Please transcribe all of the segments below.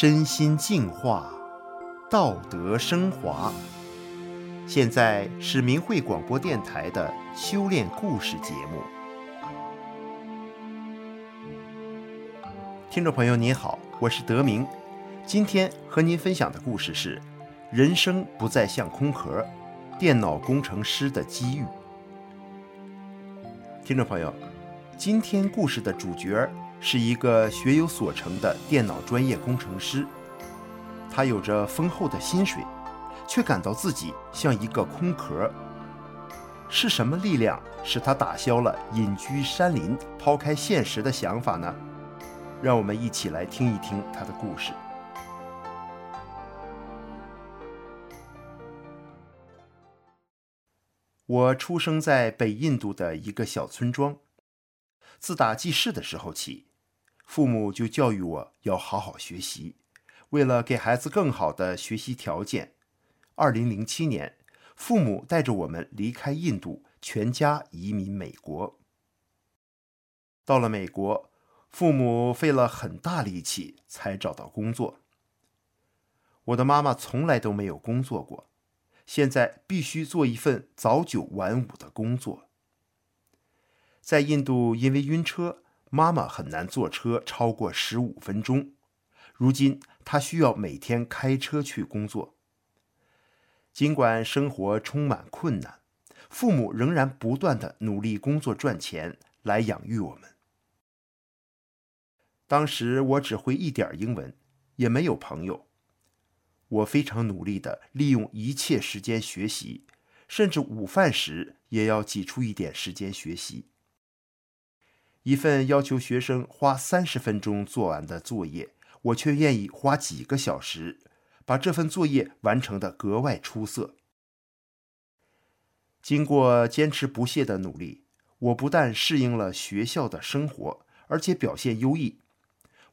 身心净化，道德升华。现在是明慧广播电台的修炼故事节目。听众朋友您好，我是德明，今天和您分享的故事是：人生不再像空壳，电脑工程师的机遇。听众朋友，今天故事的主角是一个学有所成的电脑专业工程师，他有着丰厚的薪水，却感到自己像一个空壳。是什么力量使他打消了隐居山林、抛开现实的想法呢？让我们一起来听一听他的故事。我出生在北印度的一个小村庄，自打记事的时候起，父母就教育我要好好学习。为了给孩子更好的学习条件，2007年，父母带着我们离开印度，全家移民美国。到了美国，父母费了很大力气才找到工作。我的妈妈从来都没有工作过，现在必须做一份早九晚五的工作。在印度，因为晕车，妈妈很难坐车超过十五分钟。如今，他需要每天开车去工作。尽管生活充满困难，父母仍然不断的努力工作赚钱来养育我们。当时我只会一点英文，也没有朋友。我非常努力的利用一切时间学习，甚至午饭时也要挤出一点时间学习。一份要求学生花三十分钟做完的作业，我却愿意花几个小时，把这份作业完成得格外出色。经过坚持不懈的努力，我不但适应了学校的生活，而且表现优异。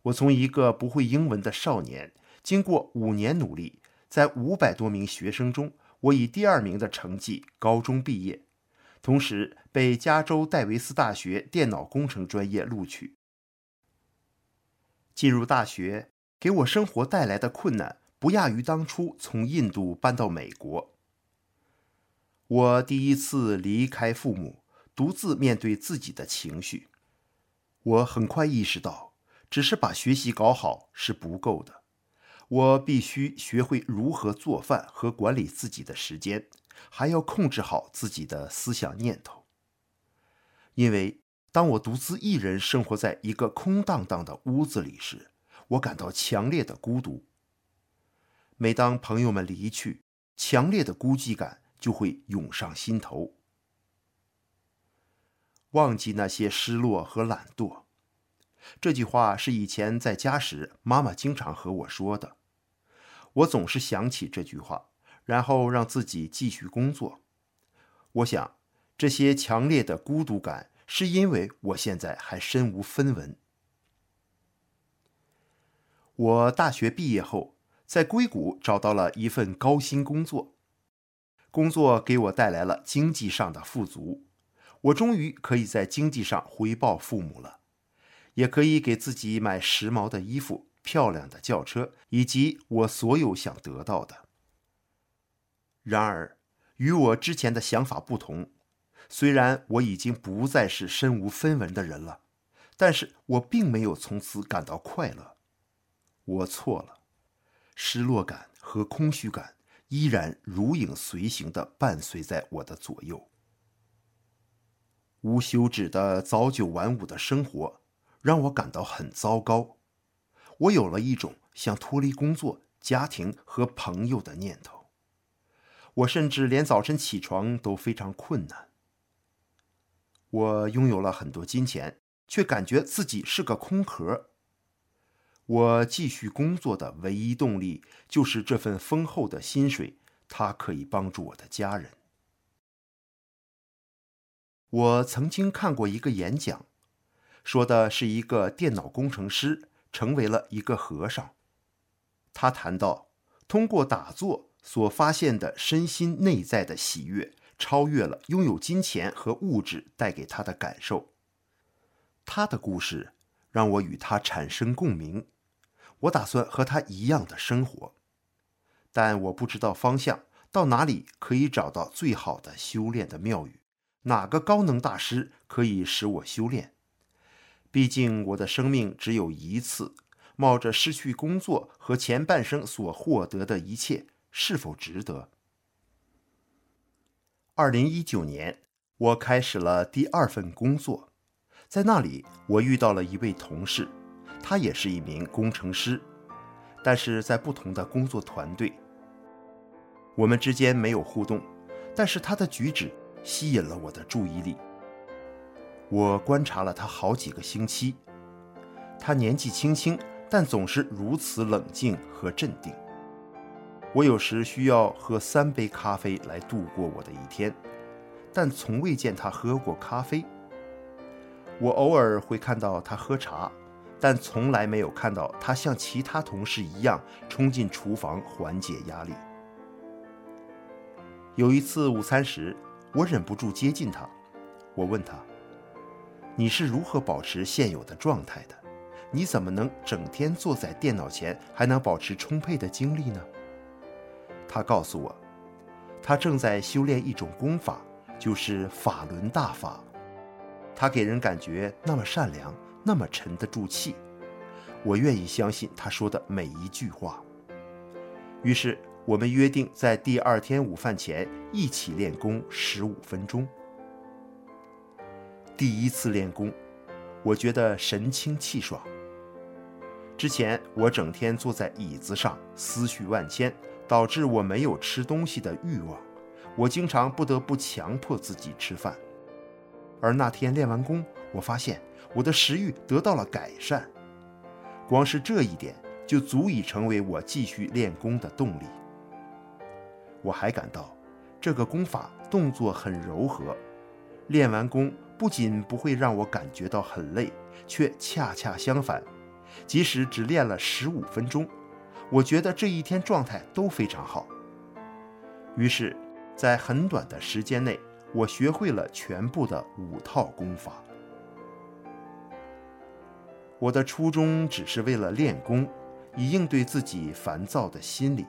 我从一个不会英文的少年，经过五年努力，在五百多名学生中，我以第二名的成绩高中毕业。同时被加州戴维斯大学电脑工程专业录取。进入大学给我生活带来的困难，不亚于当初从印度搬到美国。我第一次离开父母，独自面对自己的情绪。我很快意识到，只是把学习搞好是不够的，我必须学会如何做饭和管理自己的时间。还要控制好自己的思想念头，因为当我独自一人生活在一个空荡荡的屋子里时，我感到强烈的孤独。每当朋友们离去，强烈的孤寂感就会涌上心头。忘记那些失落和懒惰，这句话是以前在家时妈妈经常和我说的，我总是想起这句话。然后让自己继续工作。我想，这些强烈的孤独感是因为我现在还身无分文。我大学毕业后，在硅谷找到了一份高薪工作，工作给我带来了经济上的富足。我终于可以在经济上回报父母了，也可以给自己买时髦的衣服、漂亮的轿车，以及我所有想得到的。然而，与我之前的想法不同，虽然我已经不再是身无分文的人了，但是我并没有从此感到快乐。我错了，失落感和空虚感依然如影随形地伴随在我的左右。无休止的早九晚五的生活让我感到很糟糕，我有了一种想脱离工作、家庭和朋友的念头。我甚至连早晨起床都非常困难。我拥有了很多金钱，却感觉自己是个空壳。我继续工作的唯一动力就是这份丰厚的薪水，它可以帮助我的家人。我曾经看过一个演讲，说的是一个电脑工程师成为了一个和尚。他谈到，通过打坐所发现的身心内在的喜悦，超越了拥有金钱和物质带给他的感受。他的故事让我与他产生共鸣。我打算和他一样的生活，但我不知道方向，到哪里可以找到最好的修炼的庙宇，哪个高能大师可以使我修炼？毕竟我的生命只有一次，冒着失去工作和前半生所获得的一切，是否值得？二零一九年，我开始了第二份工作，在那里我遇到了一位同事。他也是一名工程师，但是在不同的工作团队。我们之间没有互动，但是他的举止吸引了我的注意力。我观察了他好几个星期，他年纪轻轻，但总是如此冷静和镇定。我有时需要喝三杯咖啡来度过我的一天，但从未见他喝过咖啡。我偶尔会看到他喝茶。但从来没有看到他像其他同事一样冲进厨房缓解压力。有一次午餐时，我忍不住接近他，我问他：“你是如何保持现有的状态的？你怎么能整天坐在电脑前，还能保持充沛的精力呢？”他告诉我，他正在修炼一种功法，就是法轮大法。他给人感觉那么善良。那么沉得住气，我愿意相信他说的每一句话。于是我们约定在第二天午饭前一起练功十五分钟。第一次练功，我觉得神清气爽。之前我整天坐在椅子上，思绪万千，导致我没有吃东西的欲望。我经常不得不强迫自己吃饭。而那天练完功，我发现我的食欲得到了改善，光是这一点就足以成为我继续练功的动力。我还感到这个功法动作很柔和，练完功不仅不会让我感觉到很累，却恰恰相反，即使只练了十五分钟，我觉得这一天状态都非常好。于是，在很短的时间内，我学会了全部的五套功法。我的初衷只是为了练功，以应对自己烦躁的心理。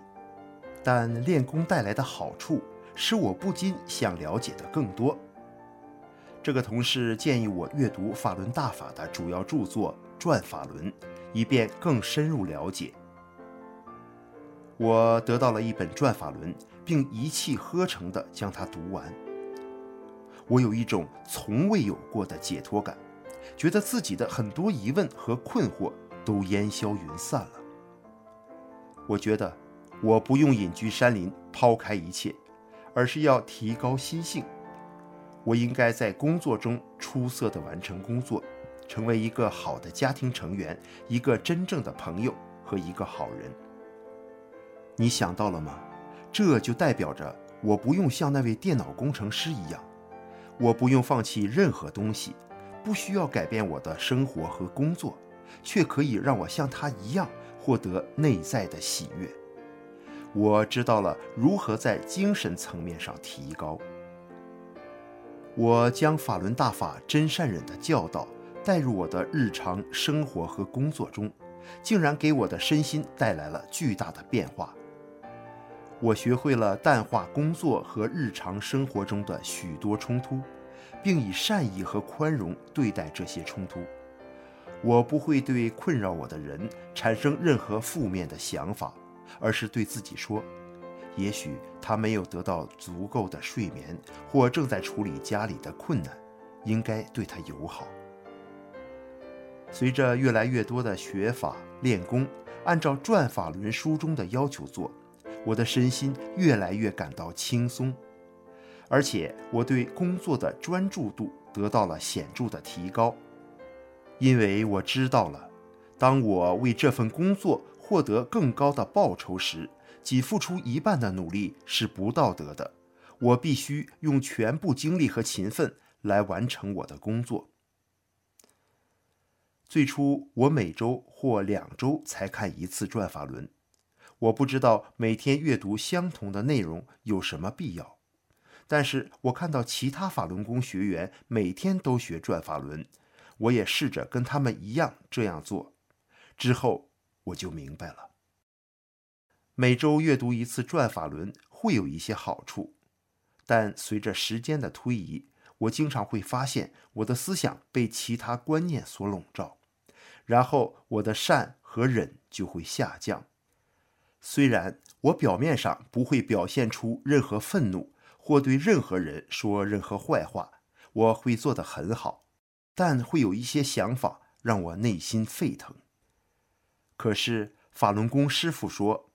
但练功带来的好处，使我不禁想了解的更多。这个同事建议我阅读法轮大法的主要著作《转法轮》，以便更深入了解。我得到了一本《转法轮》，并一气呵成地将它读完。我有一种从未有过的解脱感，觉得自己的很多疑问和困惑都烟消云散了。我觉得我不用隐居山林，抛开一切，而是要提高心性。我应该在工作中出色地完成工作，成为一个好的家庭成员，一个真正的朋友和一个好人。你想到了吗？这就代表着我不用像那位电脑工程师一样。我不用放弃任何东西，不需要改变我的生活和工作，却可以让我像他一样获得内在的喜悦。我知道了如何在精神层面上提高。我将法轮大法真善忍的教导带入我的日常生活和工作中，竟然给我的身心带来了巨大的变化。我学会了淡化工作和日常生活中的许多冲突，并以善意和宽容对待这些冲突。我不会对困扰我的人产生任何负面的想法，而是对自己说：也许他没有得到足够的睡眠，或正在处理家里的困难，应该对他友好。随着越来越多的学法练功，按照《转法轮》书中的要求做。我的身心越来越感到轻松，而且我对工作的专注度得到了显著的提高，因为我知道了，当我为这份工作获得更高的报酬时，仅付出一半的努力是不道德的。我必须用全部精力和勤奋来完成我的工作。最初，我每周或两周才看一次转法轮。我不知道每天阅读相同的内容有什么必要，但是我看到其他法轮功学员每天都学转法轮，我也试着跟他们一样这样做。之后我就明白了，每周阅读一次转法轮会有一些好处，但随着时间的推移，我经常会发现我的思想被其他观念所笼罩，然后我的善和忍就会下降。虽然我表面上不会表现出任何愤怒或对任何人说任何坏话，我会做得很好，但会有一些想法让我内心沸腾。可是法轮功师傅说，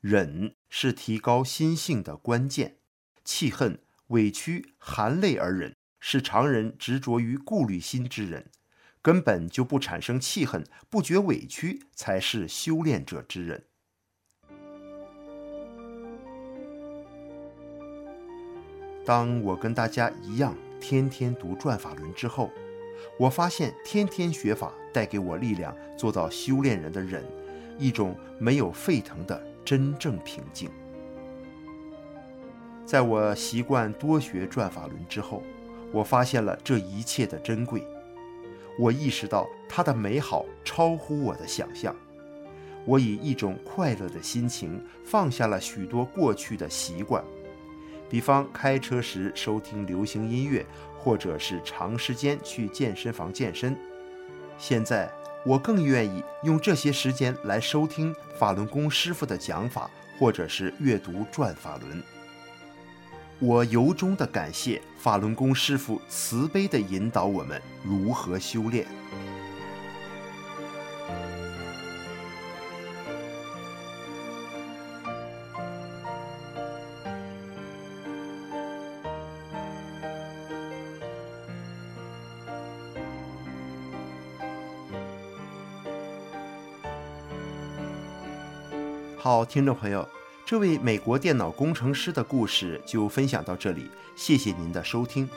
忍是提高心性的关键，气恨、委屈、含泪而忍，是常人执着于顾虑心之人，根本就不产生气恨、不觉委屈，才是修炼者之人。当我跟大家一样天天读转法轮之后，我发现天天学法带给我力量，做到修炼人的忍，一种没有沸腾的真正平静。在我习惯多学转法轮之后，我发现了这一切的珍贵，我意识到它的美好超乎我的想象。我以一种快乐的心情放下了许多过去的习惯，比方开车时收听流行音乐，或者是长时间去健身房健身。现在我更愿意用这些时间来收听法轮功师傅的讲法，或者是阅读转法轮。我由衷的感谢法轮功师傅慈悲地引导我们如何修炼。好，听众朋友。这位美国电脑工程师的故事就分享到这里，谢谢您的收听。